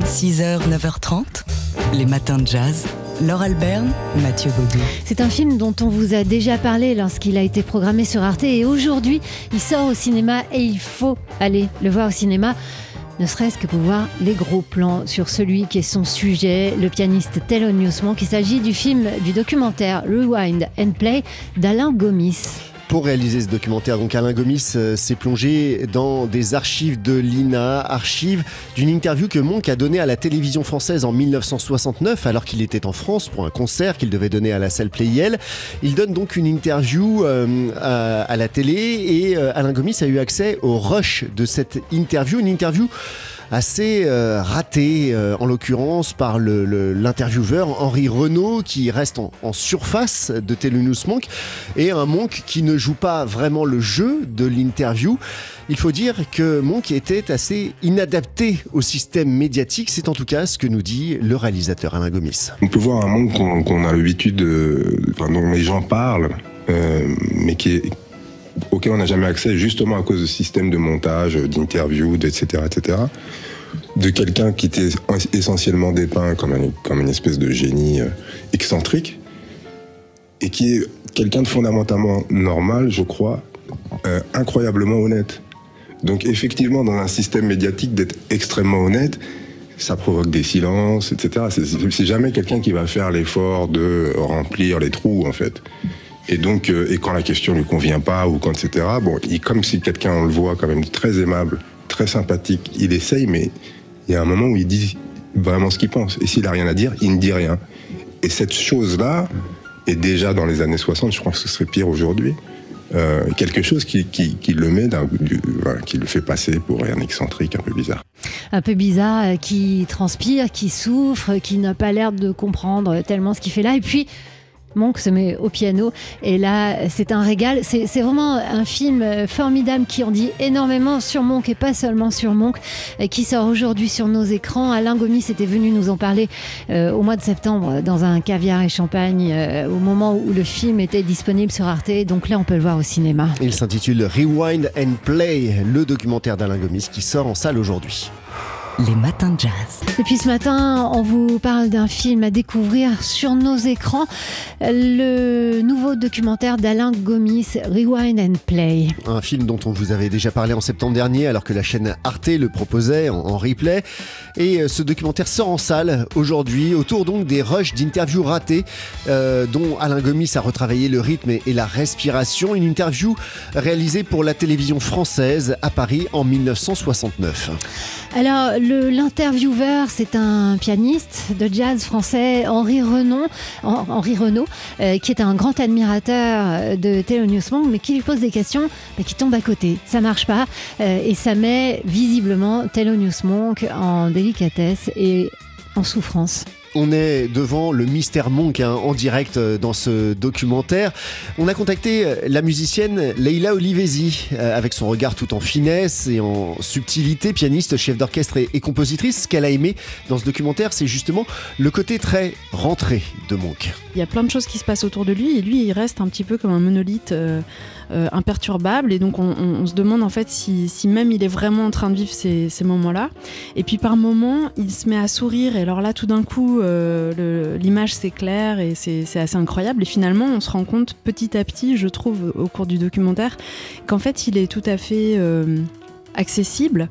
6h, 9h30, les matins de jazz. Laure Alberne, Mathieu Baudou. C'est un film dont on vous a déjà parlé lorsqu'il a été programmé sur Arte et aujourd'hui il sort au cinéma et il faut aller le voir au cinéma. Ne serait-ce que pour voir les gros plans sur celui qui est son sujet, le pianiste Thelonious Monk. Il s'agit du film, du documentaire Rewind and Play d'Alain Gomis. Pour réaliser ce documentaire, donc Alain Gomis euh, s'est plongé dans des archives de l'INA, archives d'une interview que Monk a donnée à la télévision française en 1969, alors qu'il était en France pour un concert qu'il devait donner à la salle Playel. Il donne donc une interview euh, à, à, la télé et euh, Alain Gomis a eu accès au rush de cette interview, une interview assez euh, raté, euh, en l'occurrence par l'intervieweur Henri Renault, qui reste en, surface de Thelonious Monk, et un Monk qui ne joue pas vraiment le jeu de l'interview. Il faut dire que Monk était assez inadapté au système médiatique, c'est en tout cas ce que nous dit le réalisateur Alain Gomis. On peut voir un Monk qu'on qu a l'habitude, de, enfin, dont les gens parlent, euh, mais qui est auquel on n'a jamais accès justement à cause de systèmes de montage, d'interviews, etc., etc. De quelqu'un qui était essentiellement dépeint comme, un, comme une espèce de génie euh, excentrique et qui est quelqu'un de fondamentalement normal, je crois, euh, incroyablement honnête. Donc effectivement, dans un système médiatique, d'être extrêmement honnête, ça provoque des silences, etc. C'est jamais quelqu'un qui va faire l'effort de remplir les trous, en fait. Et donc, euh, et quand la question lui convient pas ou quand etc. Bon, il, comme si quelqu'un on le voit quand même très aimable, très sympathique, il essaye, mais il y a un moment où il dit vraiment ce qu'il pense. Et s'il a rien à dire, il ne dit rien. Et cette chose-là est déjà dans les années 60. Je crois que ce serait pire aujourd'hui. Euh, quelque chose qui, qui, le met qui le fait passer pour un excentrique un peu bizarre. Un peu bizarre, euh, qui transpire, qui souffre, qui n'a pas l'air de comprendre tellement ce qu'il fait là. Et puis, Monk se met au piano et là c'est un régal. C'est vraiment un film formidable qui en dit énormément sur Monk et pas seulement sur Monk, qui sort aujourd'hui sur nos écrans. Alain Gomis était venu nous en parler euh, au mois de septembre dans un caviar et champagne euh, au moment où le film était disponible sur Arte. Donc là on peut le voir au cinéma. Il s'intitule Rewind and Play, le documentaire d'Alain Gomis qui sort en salle aujourd'hui les matins de jazz. Et puis ce matin, on vous parle d'un film à découvrir sur nos écrans, le nouveau documentaire d'Alain Gomis, Rewind and Play. Un film dont on vous avait déjà parlé en septembre dernier alors que la chaîne Arte le proposait en, en replay. Et euh, ce documentaire sort en salle aujourd'hui autour donc des rushs d'interviews ratées euh, dont Alain Gomis a retravaillé le rythme et, et la respiration. Une interview réalisée pour la télévision française à Paris en 1969. Alors, l'intervieweur, c'est un pianiste de jazz français, Henri Renaud, Henri Renaud euh, qui est un grand admirateur de Thelonious Monk, mais qui lui pose des questions, qui tombe à côté. Ça marche pas, euh, et ça met visiblement Thelonious Monk en délicatesse et en souffrance. On est devant le mystère Monk hein, en direct euh, dans ce documentaire. On a contacté euh, la musicienne Leila Olivesi euh, avec son regard tout en finesse et en subtilité, pianiste, chef d'orchestre et, compositrice. Ce qu'elle a aimé dans ce documentaire, c'est justement le côté très rentré de Monk. Il y a plein de choses qui se passent autour de lui et lui, il reste un petit peu comme un monolithe imperturbable. Et donc, on, se demande en fait si, si, même il est vraiment en train de vivre ces, ces moments-là. Et puis, par moments, il se met à sourire. Et alors là, tout d'un coup, euh, l'image s'éclaire et c'est assez incroyable. Et finalement, on se rend compte petit à petit, je trouve, au cours du documentaire, qu'en fait, il est tout à fait euh, accessible,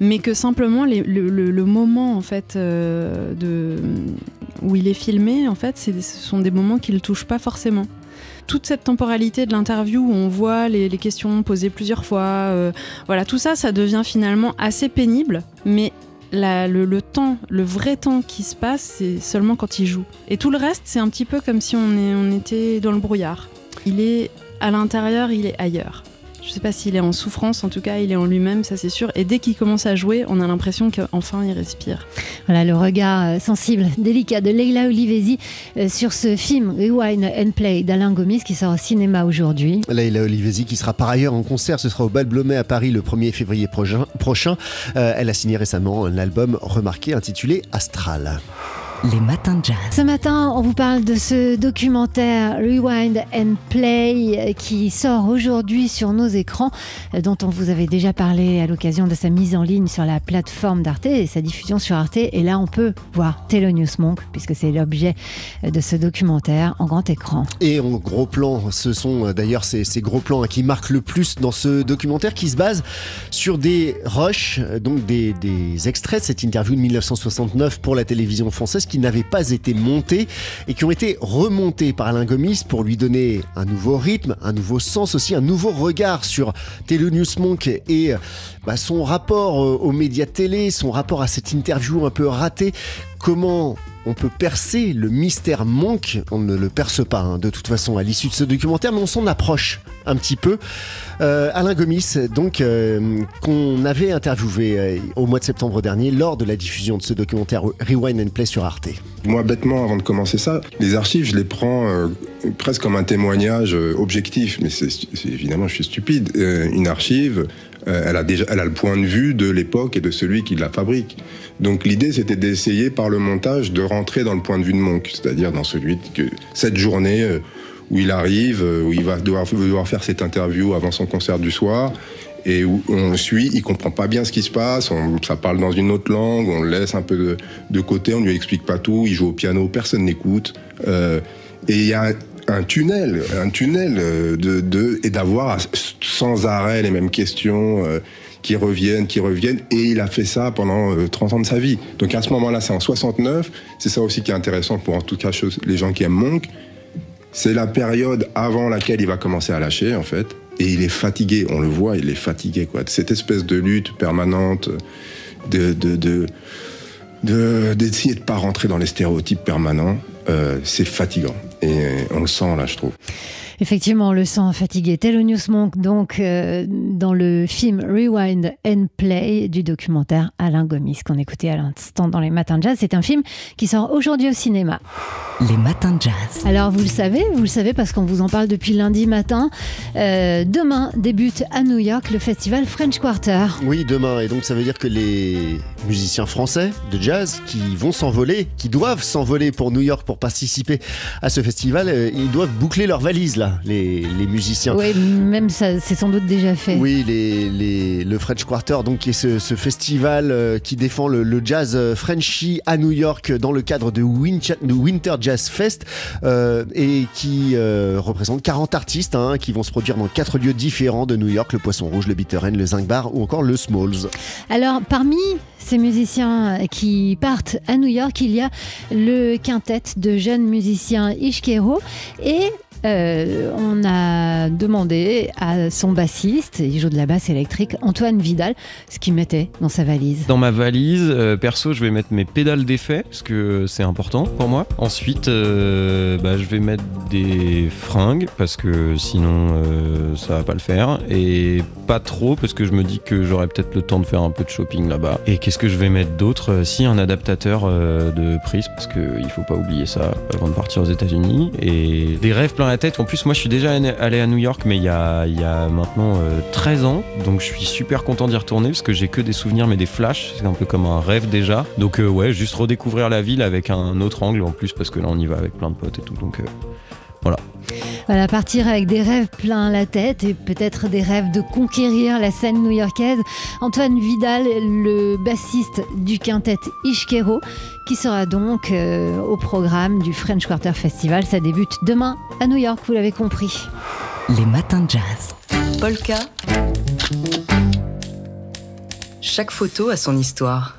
mais que simplement le, moment en fait euh, où il est filmé, en fait, ce sont des moments qui le touchent pas forcément. Toute cette temporalité de l'interview où on voit les, questions posées plusieurs fois, voilà, tout ça, ça devient finalement assez pénible, mais le, temps, le vrai temps qui se passe, c'est seulement quand il joue. Et tout le reste, c'est un petit peu comme si on était dans le brouillard. Il est à l'intérieur, il est ailleurs. Je sais pas s'il est en souffrance, en tout cas, il est en lui-même, ça c'est sûr. Et dès qu'il commence à jouer, on a l'impression qu'enfin il respire. Voilà le regard sensible, délicat de Leila Olivesi sur ce film Rewind and Play d'Alain Gomis qui sort au cinéma aujourd'hui. Leila Olivesi qui sera par ailleurs en concert, ce sera au Bal Blomet à Paris le 1er février prochain. Euh, elle a signé récemment un album remarqué intitulé Astral. Les matins de jazz. Ce matin, on vous parle de ce documentaire Rewind and Play qui sort aujourd'hui sur nos écrans, dont on vous avait déjà parlé à l'occasion de sa mise en ligne sur la plateforme d'Arte et sa diffusion sur Arte. Et là, on peut voir Thelonious Monk, puisque c'est l'objet de ce documentaire en grand écran. Et en gros plan, ce sont d'ailleurs ces, ces, gros plans qui marquent le plus dans ce documentaire qui se base sur des rushs, donc des, des extraits de cette interview de 1969 pour la télévision française qui n'avaient pas été montés et qui ont été remontés par Alain Gomis pour lui donner un nouveau rythme, un nouveau sens aussi, un nouveau regard sur Thelonious Monk et bah, son rapport aux médias télé, son rapport à cette interview un peu ratée. Comment on peut percer le mystère Monk, on ne le perce pas hein, de toute façon à l'issue de ce documentaire, mais on s'en approche un petit peu. Euh, Alain Gomis, donc, euh, qu'on avait interviewé euh, au mois de septembre dernier lors de la diffusion de ce documentaire Rewind and Play sur Arte. Moi, bêtement, avant de commencer ça, les archives, je les prends presque comme un témoignage objectif, mais c'est évidemment, je suis stupide. Une archive, elle, a déjà, elle a le point de vue de l'époque et de celui qui la fabrique. Donc l'idée, c'était d'essayer par le montage de rentrer dans le point de vue de Monk, c'est-à-dire dans celui que cette journée où il arrive, où il va devoir, faire cette interview avant son concert du soir, et où on le suit, il comprend pas bien ce qui se passe, on, ça parle dans une autre langue, on le laisse un peu de, côté, on lui explique pas tout, il joue au piano, personne n'écoute, euh, et il y a un tunnel, un tunnel de, de et d'avoir sans arrêt les mêmes questions. Euh, qui reviennent, qui reviennent, et il a fait ça pendant euh, 30 ans de sa vie. Donc à ce moment-là, c'est en 69, c'est ça aussi qui est intéressant pour en tout cas les gens qui aiment Monk, c'est la période avant laquelle il va commencer à lâcher en fait, et il est fatigué, on le voit, il est fatigué. Cette espèce de lutte permanente, de de de d'essayer de, de pas rentrer dans les stéréotypes permanents, euh, c'est fatigant et on le sent là, je trouve. Effectivement, on le sent fatigué. Thelonious Monk, donc, euh, dans le film Rewind and Play du documentaire Alain Gomis, qu'on écoutait à l'instant dans les matins de jazz. C'est un film qui sort aujourd'hui au cinéma. Les matins de jazz. Alors, vous le savez, vous le savez parce qu'on vous en parle depuis lundi matin. Euh, demain débute à New York le festival French Quarter. Oui, demain. Et donc, ça veut dire que les musiciens français de jazz qui vont s'envoler, qui doivent s'envoler pour New York pour participer à ce festival, euh, ils doivent boucler leurs valises là les, les, musiciens. Oui, même ça, c'est sans doute déjà fait. Oui, les, les, le French Quarter, donc qui est ce, ce festival euh, qui défend le, le, jazz Frenchy à New York dans le cadre de, Winter, de Winter Jazz Fest euh, et qui euh, représente 40 artistes hein, qui vont se produire dans quatre lieux différents de New York, le Poisson Rouge, le Bitter End, le Zinc Bar ou encore le Smalls. Alors, parmi ces musiciens qui partent à New York, il y a le quintet de jeunes musiciens Ishkero et euh, on a demandé à son bassiste, il joue de la basse électrique, Antoine Vidal, ce qu'il mettait dans sa valise. Dans ma valise, euh, perso, je vais mettre mes pédales d'effet, parce que c'est important pour moi. Ensuite, euh, bah, je vais mettre des fringues, parce que sinon, euh, ça va pas le faire. Et pas trop, parce que je me dis que j'aurai peut-être le temps de faire un peu de shopping là-bas. Et qu'est-ce que je vais mettre d'autre Si, un adaptateur de prise, parce qu'il faut pas oublier ça avant de partir aux États-Unis. Et des rêves plein En plus, moi, je suis déjà allé à New York, mais il y a, maintenant euh, 13 ans. Donc, je suis super content d'y retourner parce que j'ai que des souvenirs, mais des flashs. C'est un peu comme un rêve déjà. Donc, euh, ouais, juste redécouvrir la ville avec un autre angle en plus parce que là, on y va avec plein de potes et tout. Donc, euh, voilà. Voilà, partir avec des rêves plein la tête et peut-être des rêves de conquérir la scène new-yorkaise. Antoine Vidal, le bassiste du quintet Ishkero, qui sera donc euh, au programme du French Quarter Festival. Ça débute demain à New York, vous l'avez compris. Les matins de jazz. Polka. Chaque photo a son histoire.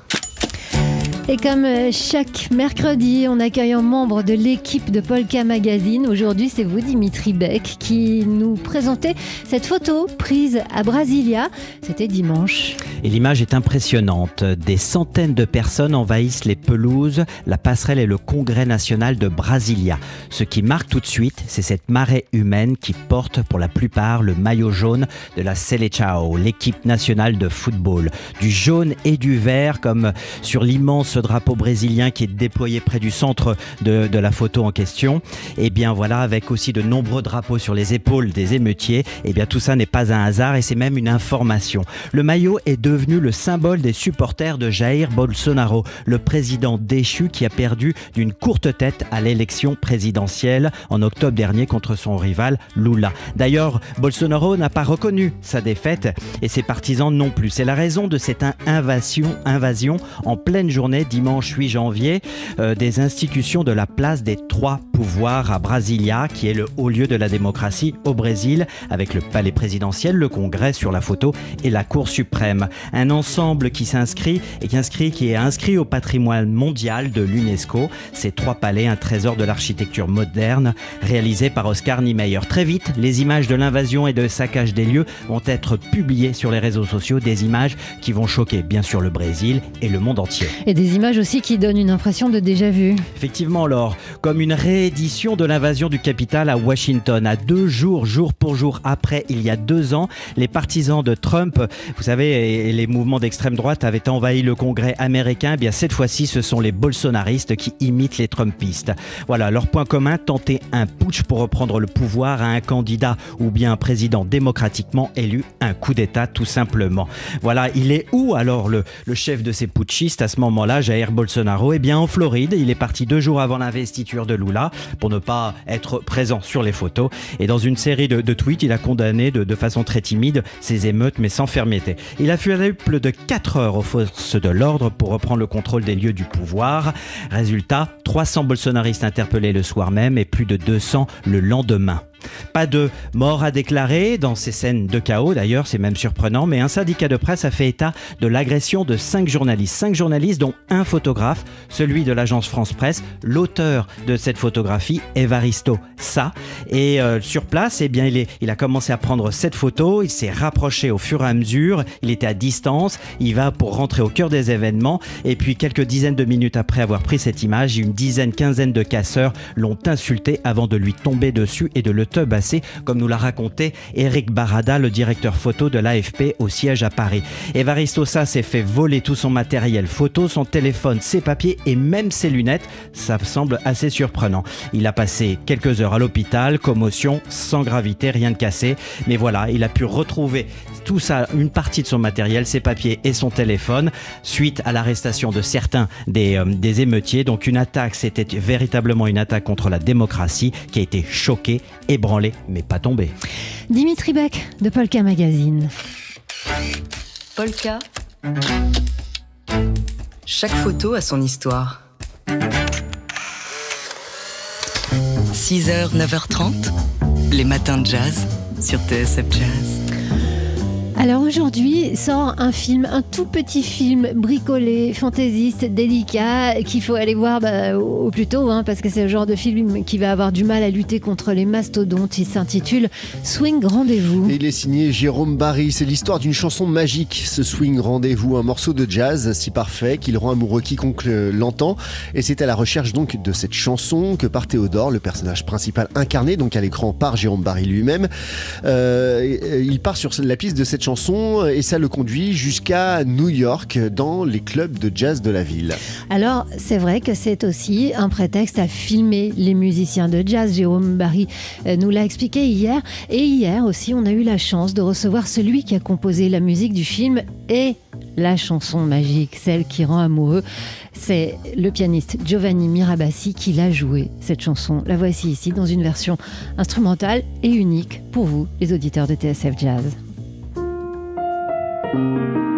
Et comme chaque mercredi, on accueille un membre de l'équipe de Polka Magazine. Aujourd'hui, c'est vous, Dimitri Beck, qui nous présentait cette photo prise à Brasilia. C'était dimanche. Et l'image est impressionnante. Des centaines de personnes envahissent les pelouses, la passerelle et le congrès national de Brasilia. Ce qui marque tout de suite, c'est cette marée humaine qui porte pour la plupart le maillot jaune de la Seleção, l'équipe nationale de football. Du jaune et du vert, comme sur l'immense ce drapeau brésilien qui est déployé près du centre de, la photo en question. Et bien voilà, avec aussi de nombreux drapeaux sur les épaules des émeutiers. Et bien tout ça n'est pas un hasard et c'est même une information. Le maillot est devenu le symbole des supporters de Jair Bolsonaro, le président déchu qui a perdu d'une courte tête à l'élection présidentielle en octobre dernier contre son rival Lula. D'ailleurs, Bolsonaro n'a pas reconnu sa défaite et ses partisans non plus. C'est la raison de cette invasion, invasion en pleine journée dimanche 8 janvier euh, des institutions de la place des trois pouvoirs à Brasilia, qui est le haut lieu de la démocratie au Brésil, avec le palais présidentiel, le Congrès sur la photo et la Cour suprême. Un ensemble qui s'inscrit et qui, inscrit, qui est inscrit au patrimoine mondial de l'UNESCO. Ces trois palais, un trésor de l'architecture moderne, réalisé par Oscar Niemeyer. Très vite, les images de l'invasion et de saccage des lieux vont être publiées sur les réseaux sociaux, des images qui vont choquer bien sûr le Brésil et le monde entier. Images aussi qui donnent une impression de déjà vu. Effectivement, Laure, comme une réédition de l'invasion du Capitole à Washington, à deux jours, jour pour jour après, il y a deux ans, les partisans de Trump, vous savez, les mouvements d'extrême droite avaient envahi le Congrès américain. Eh bien cette fois-ci, ce sont les bolsonaristes qui imitent les Trumpistes. Voilà, leur point commun, tenter un putsch pour reprendre le pouvoir à un candidat ou bien un président démocratiquement élu, un coup d'État tout simplement. Voilà, il est où alors le, le chef de ces putschistes à ce moment-là, Jair Bolsonaro Eh bien en Floride, il est parti deux jours avant l'investiture de Lula pour ne pas être présent sur les photos. Et dans une série de, tweets, il a condamné de, façon très timide ces émeutes, mais sans fermeté. Il a fallu plus de 4 heures aux forces de l'ordre pour reprendre le contrôle des lieux du pouvoir. Résultat, 300 bolsonaristes interpellés le soir même et plus de 200 le lendemain. Pas de mort à déclarer dans ces scènes de chaos, d'ailleurs, c'est même surprenant, mais un syndicat de presse a fait état de l'agression de cinq journalistes. Cinq journalistes, dont un photographe, celui de l'agence France Presse, l'auteur de cette photographie, Evaristo Sa. Et euh, sur place, eh bien, il, il a commencé à prendre cette photo, il s'est rapproché au fur et à mesure, il était à distance, il va pour rentrer au cœur des événements, et puis quelques dizaines de minutes après avoir pris cette image, une dizaine, quinzaine de casseurs l'ont insulté avant de lui tomber dessus et de le comme nous l'a raconté Eric Barada, le directeur photo de l'AFP au siège à Paris. Evaristo s'est fait voler tout son matériel photo, son téléphone, ses papiers et même ses lunettes. Ça semble assez surprenant. Il a passé quelques heures à l'hôpital, commotion, sans gravité, rien de cassé. Mais voilà, il a pu retrouver tout ça, une partie de son matériel, ses papiers et son téléphone, suite à l'arrestation de certains des, euh, des émeutiers. Donc une attaque, c'était véritablement une attaque contre la démocratie qui a été choquée, ébranlée, mais pas tombée. Dimitri Beck de Polka Magazine. Polka. Chaque photo a son histoire. 6h, 9h30, les matins de jazz sur TSF Jazz. Alors aujourd'hui sort un film, un tout petit film bricolé, fantaisiste, délicat, qu'il faut aller voir bah, au plus tôt, hein, parce que c'est le genre de film qui va avoir du mal à lutter contre les mastodontes. Il s'intitule Swing Rendez-vous. Il est signé Jérôme Barry. C'est l'histoire d'une chanson magique, ce Swing Rendez-vous, un morceau de jazz si parfait qu'il rend amoureux quiconque l'entend. Et c'est à la recherche donc de cette chanson que part Théodore, le personnage principal incarné donc à l'écran par Jérôme Barry lui-même. Euh, il part sur la piste de cette et ça le conduit jusqu'à New York dans les clubs de jazz de la ville. Alors c'est vrai que c'est aussi un prétexte à filmer les musiciens de jazz. Jérôme Barry euh, nous l'a expliqué hier et hier aussi on a eu la chance de recevoir celui qui a composé la musique du film et la chanson magique, celle qui rend amoureux. C'est le pianiste Giovanni Mirabassi qui l'a joué, cette chanson. La voici ici dans une version instrumentale et unique pour vous, les auditeurs de TSF Jazz. Le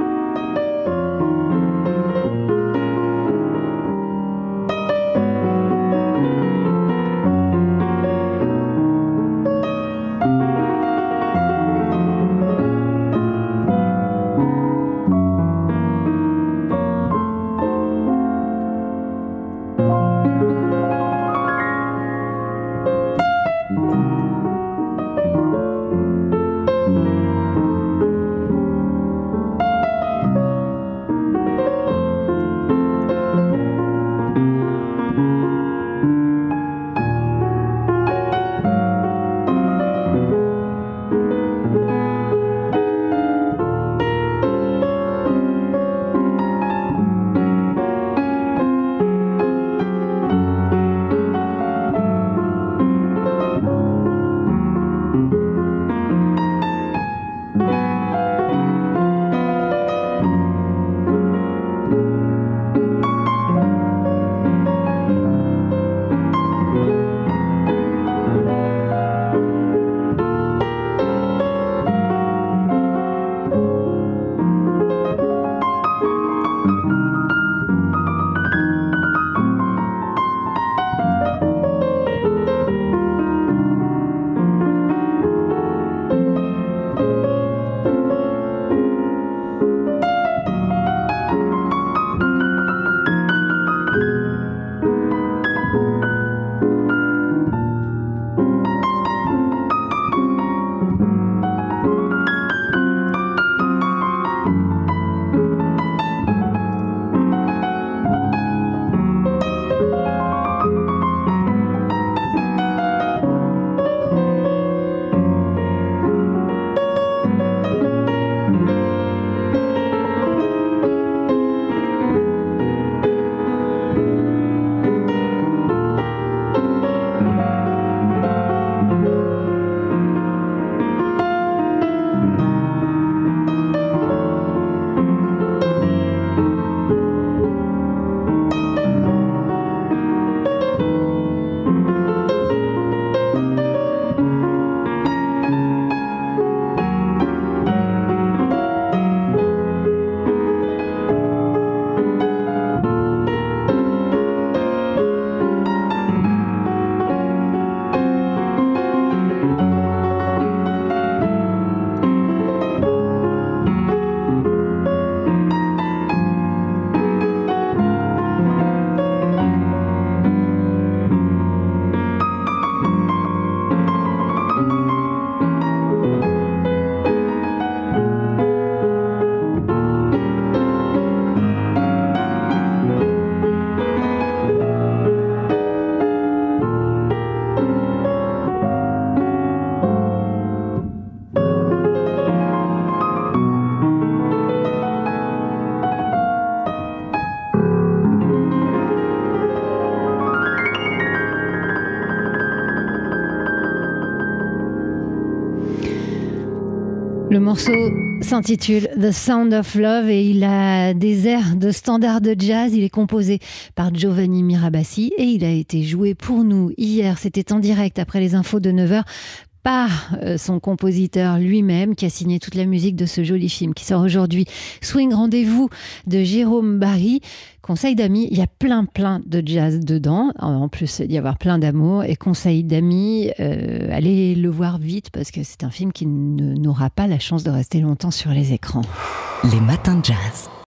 morceau s'intitule The Sound of Love et il a des airs de standard de jazz. Il est composé par Giovanni Mirabassi et il a été joué pour nous hier. C'était en direct après les infos de 9h par euh, son compositeur lui-même qui a signé toute la musique de ce joli film qui sort aujourd'hui. Swing Rendez-vous de Jérôme Barry. Conseil d'amis, il y a plein plein de jazz dedans, en plus d'y avoir plein d'amour. Et conseil d'amis, euh, allez le voir vite parce que c'est un film qui n'aura pas la chance de rester longtemps sur les écrans. Les matins de jazz.